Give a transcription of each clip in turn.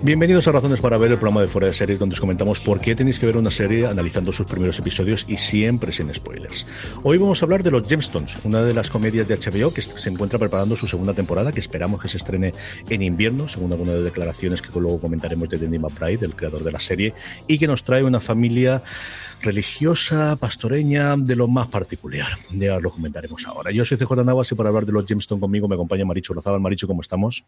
Bienvenidos a Razones para Ver, el programa de Fuera de Series, donde os comentamos por qué tenéis que ver una serie analizando sus primeros episodios y siempre sin spoilers. Hoy vamos a hablar de Los Gemstones, una de las comedias de HBO que se encuentra preparando su segunda temporada, que esperamos que se estrene en invierno, según algunas de declaraciones que luego comentaremos de Danny McBride, el creador de la serie, y que nos trae una familia religiosa, pastoreña, de lo más particular. Ya lo comentaremos ahora. Yo soy CJ Navas y para hablar de los Gemstones conmigo me acompaña Maricho Lozada. Maricho, ¿cómo estamos?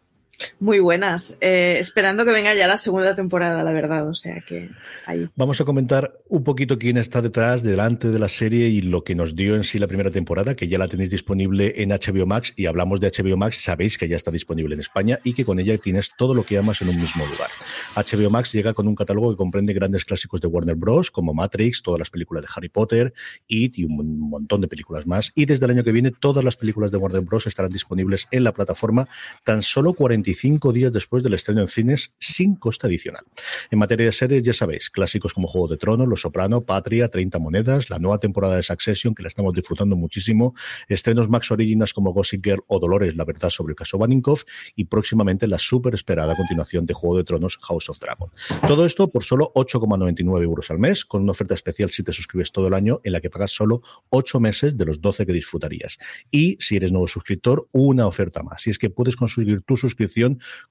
Muy buenas. Eh, esperando que venga ya la segunda temporada, la verdad. O sea que ahí. Vamos a comentar un poquito quién está detrás, delante de la serie y lo que nos dio en sí la primera temporada, que ya la tenéis disponible en HBO Max. Y hablamos de HBO Max, sabéis que ya está disponible en España y que con ella tienes todo lo que amas en un mismo lugar. HBO Max llega con un catálogo que comprende grandes clásicos de Warner Bros., como Matrix, todas las películas de Harry Potter, It y un montón de películas más. Y desde el año que viene, todas las películas de Warner Bros. estarán disponibles en la plataforma tan solo 40 25 días después del estreno en cines sin costa adicional. En materia de series, ya sabéis, clásicos como Juego de Tronos, Los Soprano, Patria, 30 Monedas, la nueva temporada de Succession, que la estamos disfrutando muchísimo, estrenos Max Originals como Gossip Girl o Dolores, la verdad sobre el caso Baninkoff, y próximamente la súper esperada continuación de Juego de Tronos, House of Dragon. Todo esto por solo 8,99 euros al mes, con una oferta especial si te suscribes todo el año, en la que pagas solo 8 meses de los 12 que disfrutarías. Y si eres nuevo suscriptor, una oferta más. Si es que puedes conseguir tu suscripción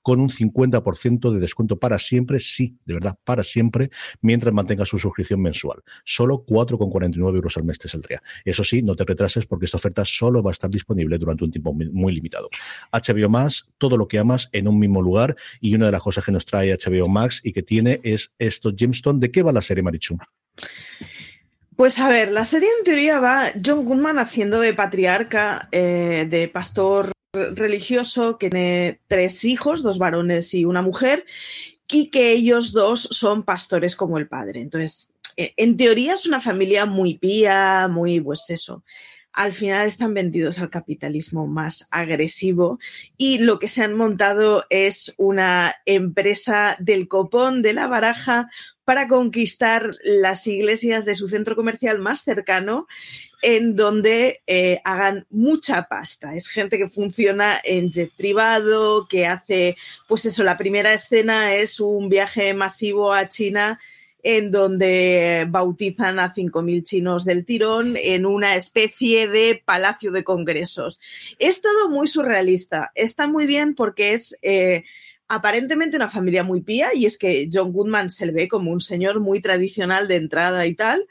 con un 50% de descuento para siempre, sí, de verdad, para siempre, mientras mantengas su suscripción mensual. Solo 4,49 euros al mes te saldría. Eso sí, no te retrases porque esta oferta solo va a estar disponible durante un tiempo muy limitado. HBO Max, todo lo que amas en un mismo lugar y una de las cosas que nos trae HBO Max y que tiene es estos Gemstone. ¿De qué va la serie, Marichu? Pues a ver, la serie en teoría va John Goodman haciendo de patriarca, eh, de pastor religioso que tiene tres hijos, dos varones y una mujer, y que ellos dos son pastores como el padre. Entonces, e, en teoría es una familia muy pía, muy, pues eso. Al final están vendidos al capitalismo más agresivo y lo que se han montado es una empresa del copón de la baraja para conquistar las iglesias de su centro comercial más cercano en donde eh, hagan mucha pasta. Es gente que funciona en jet privado, que hace, pues eso, la primera escena es un viaje masivo a China en donde bautizan a 5.000 chinos del tirón en una especie de palacio de congresos. Es todo muy surrealista. Está muy bien porque es eh, aparentemente una familia muy pía y es que John Goodman se le ve como un señor muy tradicional de entrada y tal,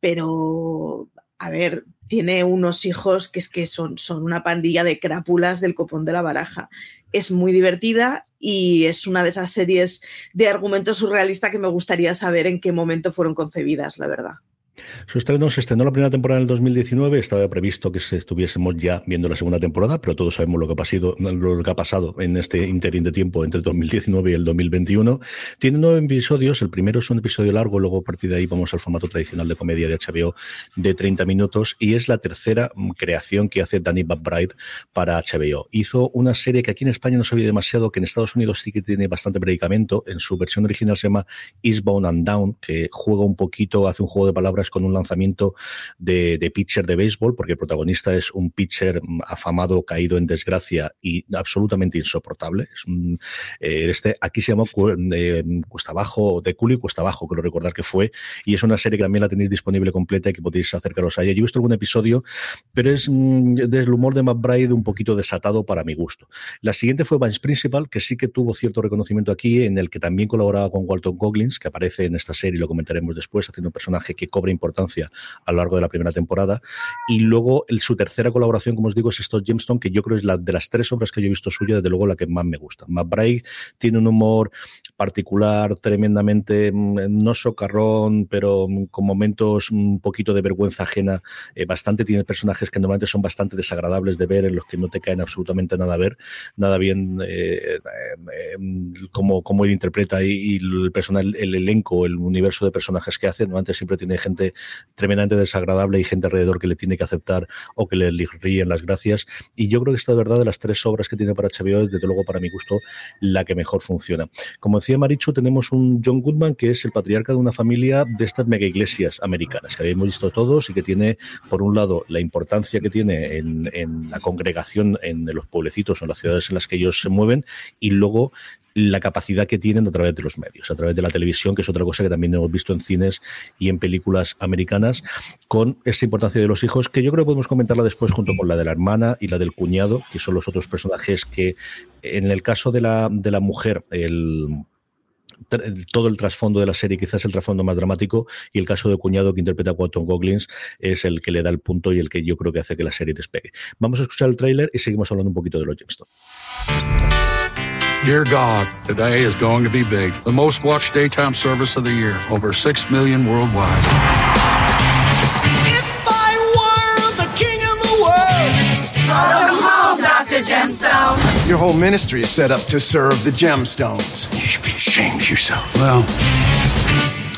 pero a ver, tiene unos hijos que es que son, son una pandilla de crápulas del copón de la baraja. Es muy divertida y es una de esas series de argumentos surrealista que me gustaría saber en qué momento fueron concebidas, la verdad. Su estreno se estrenó la primera temporada en el 2019, estaba previsto que estuviésemos ya viendo la segunda temporada, pero todos sabemos lo que ha pasado, lo que ha pasado en este interín de tiempo entre el 2019 y el 2021. Tiene nueve episodios, el primero es un episodio largo, luego a partir de ahí vamos al formato tradicional de comedia de HBO de 30 minutos y es la tercera creación que hace Danny McBride para HBO. Hizo una serie que aquí en España no se demasiado, que en Estados Unidos sí que tiene bastante predicamento, en su versión original se llama Eastbound and Down, que juega un poquito, hace un juego de palabras con un lanzamiento de, pitcher de béisbol, porque el protagonista es un pitcher afamado, caído en desgracia y absolutamente insoportable. Es un, eh, este, aquí se llama eh, Cuesta Abajo, de Culo y Cuesta Abajo, creo recordar que fue, y es una serie que también la tenéis disponible completa y que podéis acercaros a ella. Yo he visto algún episodio, pero es mm, desde el humor de McBride un poquito desatado para mi gusto. La siguiente fue Vance Principal, que sí que tuvo cierto reconocimiento aquí, en el que también colaboraba con Walton Goggins, que aparece en esta serie lo comentaremos después, haciendo un personaje que cobra importancia a lo largo de la primera temporada. Y luego su tercera colaboración, como os digo, es estos Gemstone, que yo creo es la de las tres obras que yo he visto suya, desde luego la que más me gusta. McBride tiene un humor particular, tremendamente, mm, no socarrón, pero mm, con momentos un poquito de vergüenza ajena, eh, bastante. Tiene personajes que normalmente son bastante desagradables de ver, en los que no te caen absolutamente nada a ver, nada bien eh, eh, como, como él interpreta y, el personal, el elenco, el universo de personajes que hace. Normalmente siempre tiene gente tremendamente desagradable y gente alrededor que le tiene que aceptar o que le ríen las gracias. Y yo creo que esta de verdad de las tres obras que tiene para HBO es desde luego para mi gusto la que mejor funciona. Como decía Marichu, tenemos un John Goodman que es el patriarca de una familia de estas mega iglesias americanas que habíamos visto todos y que tiene, por un lado, la importancia que tiene en, en la congregación en los pueblecitos o en las ciudades en las que ellos se mueven y luego la capacidad que tienen a través de los medios, a través de la televisión, que es otra cosa que también hemos visto en cines y en películas americanas, con esa importancia de los hijos, que yo creo que podemos comentarla después junto con la de la hermana y la del cuñado, que son los otros personajes que, en el caso de la, de la mujer, el todo el trasfondo de la serie, quizás el trasfondo más dramático, y el caso de cuñado que interpreta a Walton Goggins es el que le da el punto y el que yo creo que hace que la serie despegue. Vamos a escuchar el tráiler y seguimos hablando un poquito de los Gemstones. Dear God, today is going to be big. The most watched daytime service of the year, over 6 million worldwide. If I were the king of the world. Welcome home, Dr. Gemstone. Your whole ministry is set up to serve the gemstones. You should be ashamed of yourself. Well,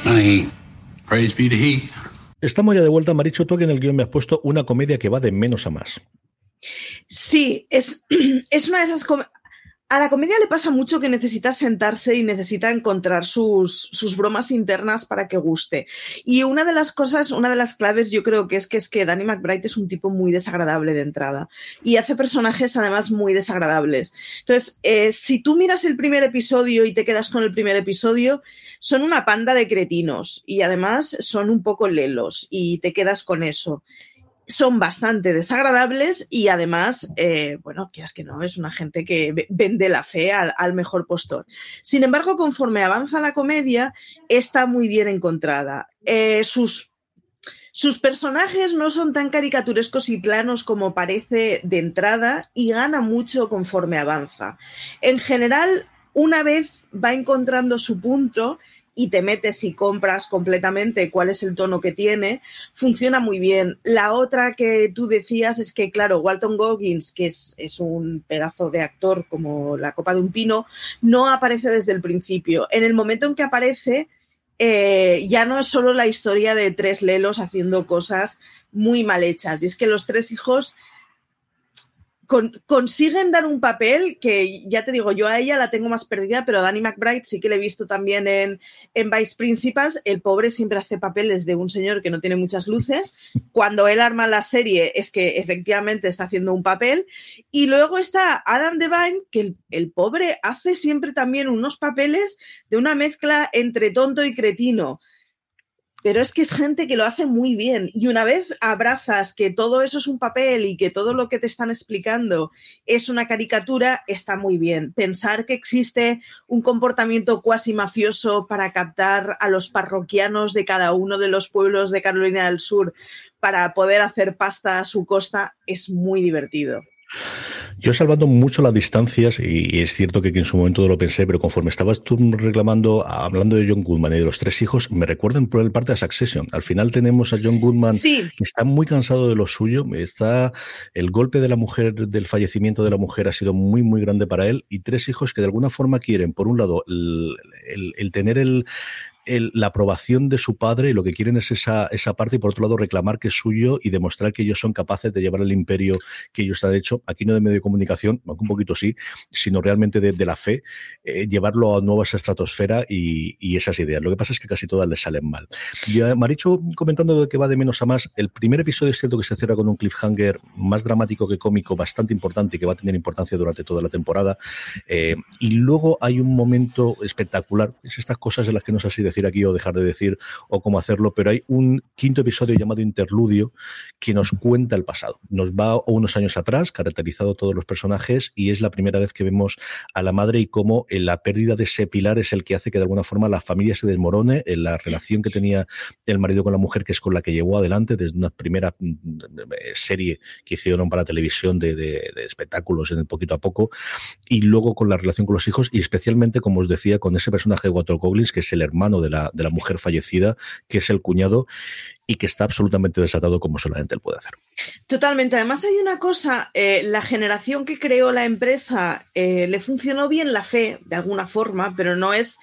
I ain't. Praise be to he. Estamos ya de vuelta, Maricho. Tú que en el guion me has puesto una comedia que va de menos a más. Sí, es, es una de esas comedias a la comedia le pasa mucho que necesita sentarse y necesita encontrar sus, sus, bromas internas para que guste. Y una de las cosas, una de las claves yo creo que es que es que Danny McBride es un tipo muy desagradable de entrada y hace personajes además muy desagradables. Entonces, eh, si tú miras el primer episodio y te quedas con el primer episodio, son una panda de cretinos y además son un poco lelos y te quedas con eso son bastante desagradables y además, eh, bueno, quieras que no, es una gente que vende la fe al, mejor postor. Sin embargo, conforme avanza la comedia, está muy bien encontrada. Eh, sus, sus personajes no son tan caricaturescos y planos como parece de entrada y gana mucho conforme avanza. En general, una vez va encontrando su punto y te metes y compras completamente cuál es el tono que tiene, funciona muy bien. La otra que tú decías es que, claro, Walton Goggins, que es, es, un pedazo de actor como la copa de un pino, no aparece desde el principio. En el momento en que aparece, eh, ya no es solo la historia de tres lelos haciendo cosas muy mal hechas. Y es que los tres hijos consiguen dar un papel que, ya te digo, yo a ella la tengo más perdida, pero a Danny McBride sí que le he visto también en, Vice Principals. El pobre siempre hace papeles de un señor que no tiene muchas luces. Cuando él arma la serie es que efectivamente está haciendo un papel. Y luego está Adam Devine, que el, el pobre hace siempre también unos papeles de una mezcla entre tonto y cretino pero es que es gente que lo hace muy bien. Y una vez abrazas que todo eso es un papel y que todo lo que te están explicando es una caricatura, está muy bien. Pensar que existe un comportamiento cuasi mafioso para captar a los parroquianos de cada uno de los pueblos de Carolina del Sur para poder hacer pasta a su costa es muy divertido. Yo salvando mucho las distancias y, es cierto que, en su momento lo pensé, pero conforme estabas tú reclamando, hablando de John Goodman y de los tres hijos, me recuerdan por el parte de Succession. Al final tenemos a John Goodman que está muy cansado de lo suyo, está el golpe de la mujer, del fallecimiento de la mujer ha sido muy, muy grande para él y tres hijos que de alguna forma quieren, por un lado, el tener el, la aprobación de su padre y lo que quieren es esa, esa parte y por otro lado reclamar que es suyo y demostrar que ellos son capaces de llevar el imperio que ellos han hecho, aquí no de medio de comunicación, aunque un poquito sí, sino realmente de, la fe, eh, llevarlo a nuevas estratosfera y, y, esas ideas. Lo que pasa es que casi todas les salen mal. Ya, Maricho, comentando de que va de menos a más, el primer episodio es cierto que se cierra con un cliffhanger más dramático que cómico, bastante importante y que va a tener importancia durante toda la temporada. Eh, y luego hay un momento espectacular, es estas cosas en las que no sé si decir aquí o dejar de decir o cómo hacerlo, pero hay un quinto episodio llamado Interludio que nos cuenta el pasado. Nos va unos años atrás, caracterizado todos los personajes, y es la primera vez que vemos a la madre y cómo en la pérdida de ese pilar es el que hace que de alguna forma la familia se desmorone, en la relación que tenía el marido con la mujer, que es con la que llevó adelante desde una primera mm, serie que hicieron para televisión de, de, de espectáculos en el poquito a poco, y luego con la relación con los hijos, y especialmente, como os decía, con ese personaje de Walter Goggins, que es el hermano de la, de la mujer fallecida, que es el cuñado, y que está absolutamente desatado como solamente él puede hacer. Totalmente. Además hay una cosa, eh, la generación que creó la empresa eh, le funcionó bien la fe, de alguna forma, pero no es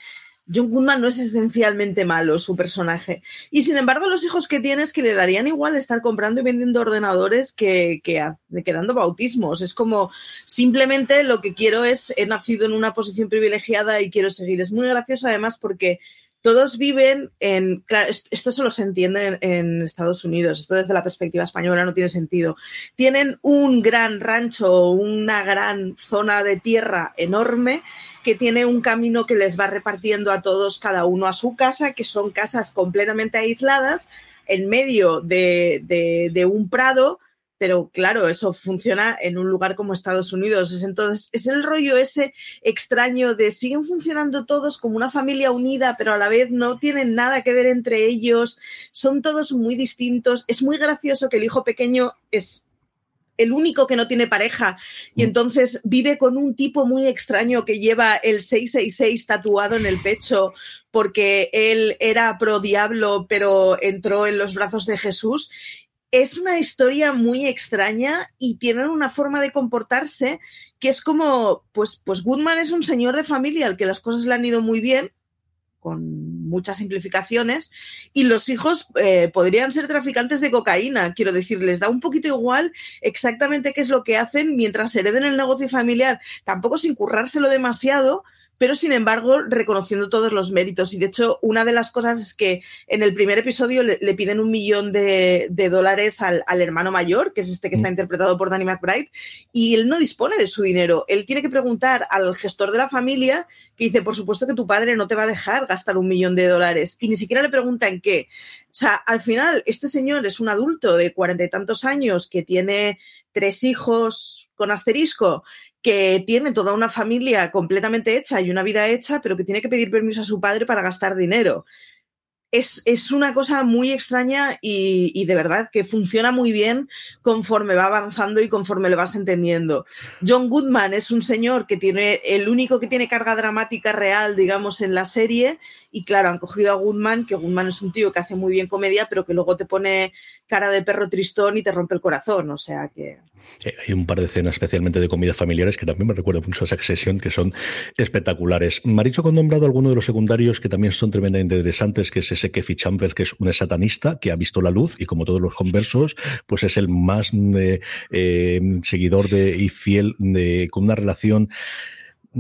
John Goodman no es esencialmente malo su personaje. Y sin embargo, los hijos que tienes que le darían igual estar comprando y vendiendo ordenadores que, que, que, dando bautismos. Es como simplemente lo que quiero es, he nacido en una posición privilegiada y quiero seguir. Es muy gracioso además porque todos viven en, claro, esto solo se entiende en, Estados Unidos, esto desde la perspectiva española no tiene sentido. Tienen un gran rancho, una gran zona de tierra enorme que tiene un camino que les va repartiendo a todos, cada uno a su casa, que son casas completamente aisladas en medio de un prado pero claro, eso funciona en un lugar como Estados Unidos. Es entonces, es el rollo ese extraño de siguen funcionando todos como una familia unida, pero a la vez no tienen nada que ver entre ellos, son todos muy distintos. Es muy gracioso que el hijo pequeño es el único que no tiene pareja y mm. entonces vive con un tipo muy extraño que lleva el 666 tatuado en el pecho porque él era pro diablo pero entró en los brazos de Jesús es una historia muy extraña y tienen una forma de comportarse que es como, pues, pues Goodman es un señor de familia al que las cosas le han ido muy bien, con muchas simplificaciones, y los hijos eh, podrían ser traficantes de cocaína, quiero decir, les da un poquito igual exactamente qué es lo que hacen mientras hereden el negocio familiar, tampoco sin currárselo demasiado, pero sin embargo reconociendo todos los méritos. Y de hecho, una de las cosas es que en el primer episodio le, piden un millón de, dólares al, hermano mayor, que es este que está mm. interpretado por Danny McBride, y él no dispone de su dinero. Él tiene que preguntar al gestor de la familia, que dice, por supuesto que tu padre no te va a dejar gastar un millón de dólares, y ni siquiera le pregunta en qué. Sea, al final, este señor es un adulto de cuarenta y tantos años que tiene tres hijos con asterisco que tiene toda una familia completamente hecha y una vida hecha, pero que tiene que pedir permiso a su padre para gastar dinero es, una cosa muy extraña y, de verdad que funciona muy bien conforme va avanzando y conforme le vas entendiendo. John Goodman es un señor que tiene, el único que tiene carga dramática real, digamos, en la serie. Y claro, han cogido a Goodman, que Goodman es un tío que hace muy bien comedia, pero que luego te pone cara de perro tristón y te rompe el corazón. O sea que. Hay un par de escenas, especialmente de comidas familiares, que también me recuerdo mucho a Succession, que son espectaculares. Maricho con nombrado alguno de los secundarios que también son tremendamente interesantes, que es ese Kefi Chambers, que es un satanista que ha visto la luz y como todos los conversos, pues es el más eh, eh, seguidor de, y fiel de, con una relación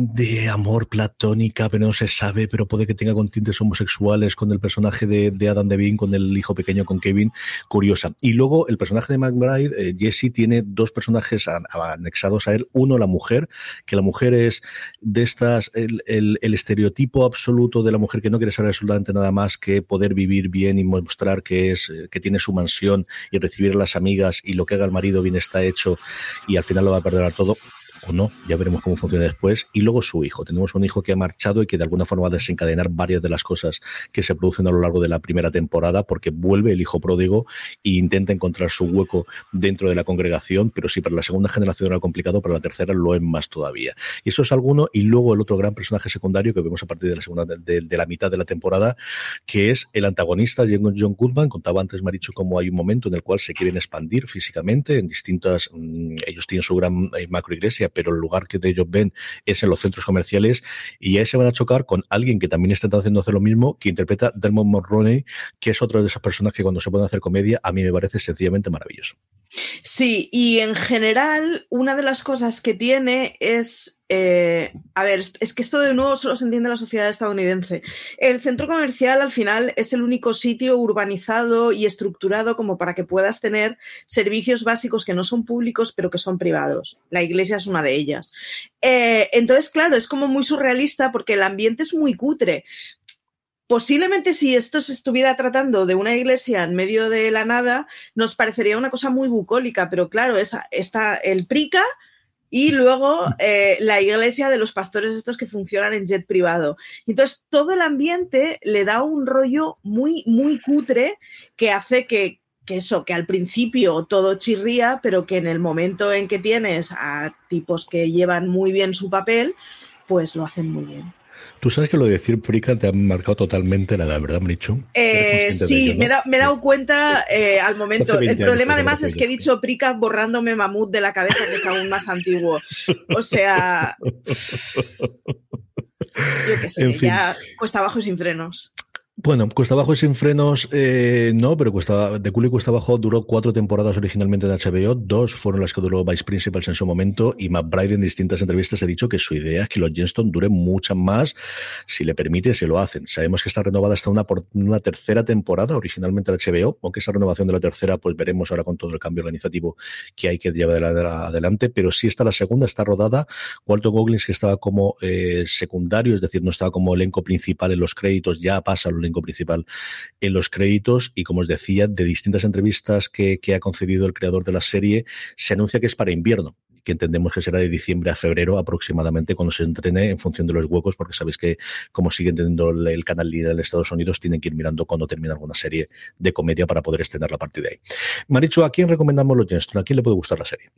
de amor platónica, pero no se sabe, pero puede que tenga con tintes homosexuales con el personaje de, de Adam Devine, con el hijo pequeño, con Kevin, curiosa. Y luego el personaje de McBride, eh, Jesse, tiene dos personajes anexados a él. Uno, la mujer, que la mujer es de estas, el, el, el, estereotipo absoluto de la mujer que no quiere saber absolutamente nada más que poder vivir bien y mostrar que es, eh, que tiene su mansión y recibir a las amigas y lo que haga el marido bien está hecho y al final lo va a perdonar todo o no, ya veremos cómo funciona después. Y luego su hijo. Tenemos un hijo que ha marchado y que de alguna forma va a desencadenar varias de las cosas que se producen a lo largo de la primera temporada, porque vuelve el hijo pródigo e intenta encontrar su hueco dentro de la congregación, pero si para la segunda generación era complicado, para la tercera lo es más todavía. Y eso es alguno. Y luego el otro gran personaje secundario que vemos a partir de la segunda, de, la mitad de la temporada, que es el antagonista John Goodman. Contaba antes, Maricho, como hay un momento en el cual se quieren expandir físicamente en distintas, mm, ellos tienen su gran eh, macro iglesia pero el lugar que de ellos ven es en los centros comerciales y ahí se van a chocar con alguien que también está haciendo hacer lo mismo, que interpreta Dermot Mulroney, que es otra de esas personas que cuando se pueden hacer comedia a mí me parece sencillamente maravilloso. Sí, y en general una de las cosas que tiene es eh, a ver, es que esto de nuevo solo se entiende en la sociedad estadounidense. El centro comercial al final es el único sitio urbanizado y estructurado como para que puedas tener servicios básicos que no son públicos pero que son privados. La iglesia es una de ellas. Eh, entonces, claro, es como muy surrealista porque el ambiente es muy cutre. Posiblemente si esto se estuviera tratando de una iglesia en medio de la nada, nos parecería una cosa muy bucólica, pero claro, está el prica y luego eh, la iglesia de los pastores estos que funcionan en jet privado. Entonces, todo el ambiente le da un rollo muy, muy cutre que hace que, que eso, que al principio todo chirría, pero que en el momento en que tienes a tipos que llevan muy bien su papel, pues lo hacen muy bien. Tú sabes que lo de decir prica te ha marcado totalmente la edad, ¿verdad, Marichu? Eh, sí, me, he dado cuenta eh, al momento. El problema además es que he dicho prica borrándome mamut de la cabeza, que es aún más antiguo. O sea... Yo qué sé, ya cuesta abajo sin frenos. Bueno, Cuesta Abajo Sin Frenos, eh, no, pero Cuesta, de Culo y Cuesta Abajo duró cuatro temporadas originalmente en HBO, dos fueron las que duró Vice Principals en su momento, y McBride en distintas entrevistas ha dicho que su idea es que los Jenston duren muchas más, si le permite, se lo hacen. Sabemos que está renovada hasta una, por una tercera temporada, originalmente en HBO, aunque esa renovación de la tercera, pues veremos ahora con todo el cambio organizativo que hay que llevar adelante, pero sí está la segunda, está rodada. Walton Goggins, que estaba como eh, secundario, es decir, no estaba como elenco principal en los créditos, ya pasa al principal en los créditos y como os decía, de distintas entrevistas que, ha concedido el creador de la serie, se anuncia que es para invierno que entendemos que será de diciembre a febrero aproximadamente cuando se entrene en función de los huecos, porque sabéis que como siguen teniendo el canal líder en Estados Unidos, tienen que ir mirando cuando termina alguna serie de comedia para poder estrenar la partida de ahí. Marichu, ¿a quién recomendamos los Jenston? ¿A quién le puede gustar la serie?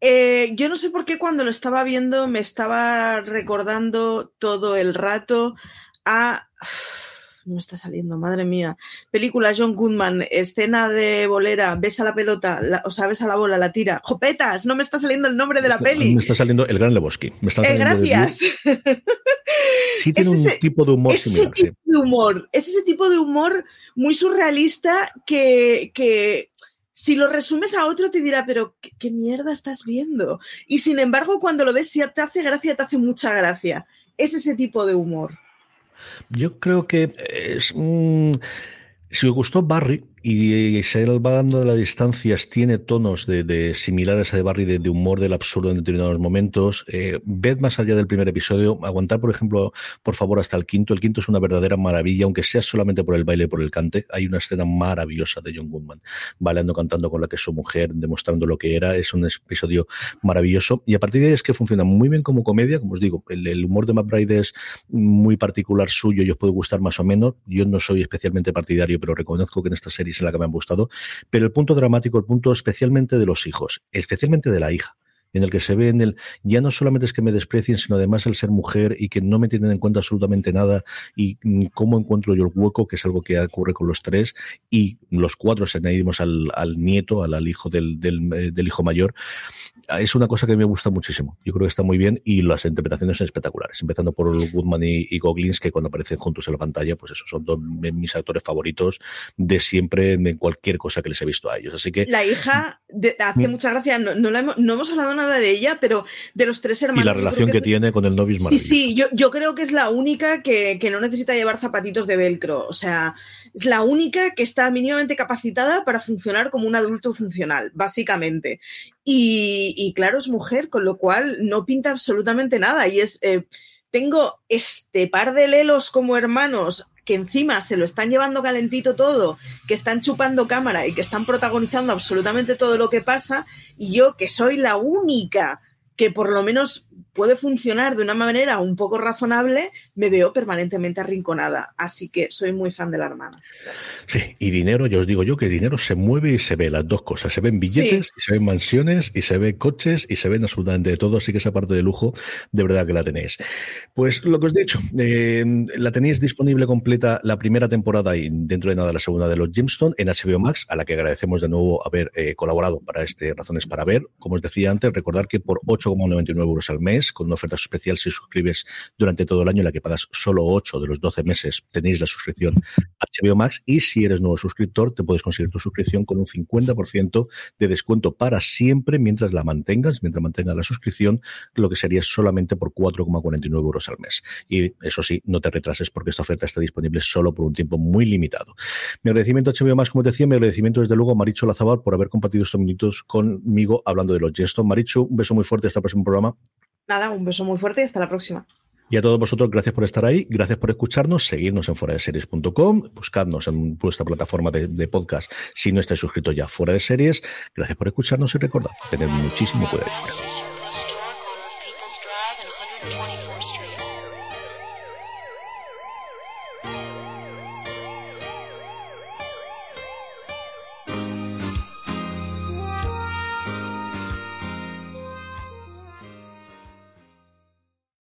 Eh, yo no sé por qué cuando lo estaba viendo me estaba recordando todo el rato a no me está saliendo, madre mía. Película John Goodman, escena de bolera, besa la pelota, o sea, besa la bola, la tira. ¡Jopetas! No me está saliendo el nombre de la peli. Me está saliendo el Gran Lebowski. Me está eh, gracias. sí tiene un tipo de humor ese Tipo de humor. Es ese tipo de humor muy surrealista que, que si lo resumes a otro te dirá, pero ¿qué, ¿qué, mierda estás viendo? Y sin embargo, cuando lo ves, si te hace gracia, te hace mucha gracia. Es ese tipo de humor. Yo creo que es un... Si os gustó Barry, y se va dando de las distancias, tiene tonos de, similares a de Barry, de, humor del absurdo en determinados momentos. Eh, ved más allá del primer episodio, aguantar, por ejemplo, por favor, hasta el quinto. El quinto es una verdadera maravilla, aunque sea solamente por el baile y por el cante. Hay una escena maravillosa de John Goodman, bailando, cantando con la que es su mujer, demostrando lo que era. Es un episodio maravilloso. Y a partir de ahí es que funciona muy bien como comedia. Como os digo, el, humor de McBride es muy particular suyo y os puede gustar más o menos. Yo no soy especialmente partidario, pero reconozco que en esta serie en la que me han gustado, pero el punto dramático, el punto especialmente de los hijos, especialmente de la hija en el que se ve en el, ya no solamente es que me desprecien, sino además el ser mujer y que no me tienen en cuenta absolutamente nada y mm, cómo encuentro yo el hueco, que es algo que ocurre con los tres, y los cuatro se añadimos al, al nieto, al, hijo del, del, eh, del, hijo mayor, es una cosa que me gusta muchísimo. Yo creo que está muy bien y las interpretaciones son espectaculares, empezando por Woodman y, y Goglins, que cuando aparecen juntos en la pantalla, pues eso, son dos mis actores favoritos de siempre en cualquier cosa que les he visto a ellos. Así que... La hija, de, hace mucha gracia, no, no, hemos, no, hemos, hablado nada de ella, pero de los tres hermanos... Y la relación que, tiene con el novio es Sí, sí, yo, yo creo que es la única que, que no necesita llevar zapatitos de velcro. O sea, es la única que está mínimamente capacitada para funcionar como un adulto funcional, básicamente. Y, y claro, es mujer, con lo cual no pinta absolutamente nada. Y es, eh, tengo este par de lelos como hermanos que encima se lo están llevando calentito todo, que están chupando cámara y que están protagonizando absolutamente todo lo que pasa, y yo que soy la única que por lo menos puede funcionar de una manera un poco razonable, me veo permanentemente arrinconada. Así que soy muy fan de la hermana. Sí, y dinero, yo os digo yo que el dinero se mueve y se ve las dos cosas. Se ven billetes, y se ven mansiones, y se ven coches, y se ven absolutamente de todo. Así que esa parte de lujo, de verdad que la tenéis. Pues lo que os he dicho, eh, la tenéis disponible completa la primera temporada y dentro de nada la segunda de los Gemstone en HBO Max, a la que agradecemos de nuevo haber eh, colaborado para este Razones para Ver. Como os decía antes, recordar que por 8,99 euros al mes, con una oferta especial si suscribes durante todo el año, en la que pagas solo 8 de los 12 meses, tenéis la suscripción HBO Max. Y si eres nuevo suscriptor, te puedes conseguir tu suscripción con un 50% de descuento para siempre mientras la mantengas, mientras mantengas la suscripción, lo que sería solamente por 4,49 euros al mes. Y eso sí, no te retrases porque esta oferta está disponible solo por un tiempo muy limitado. Mi agradecimiento a HBO Max, como te decía, mi agradecimiento desde luego a Maricho Lazabal por haber compartido estos minutos conmigo hablando de los gestos. Maricho, un beso muy fuerte hasta el próximo programa. Nada, un beso muy fuerte y hasta la próxima. Y a todos vosotros, gracias por estar ahí, gracias por escucharnos, seguirnos en fuera de series.com, buscadnos en vuestra plataforma de, podcast si no estáis suscritos ya fuera de series. Gracias por escucharnos y recordad, tened muchísimo cuidado fuera.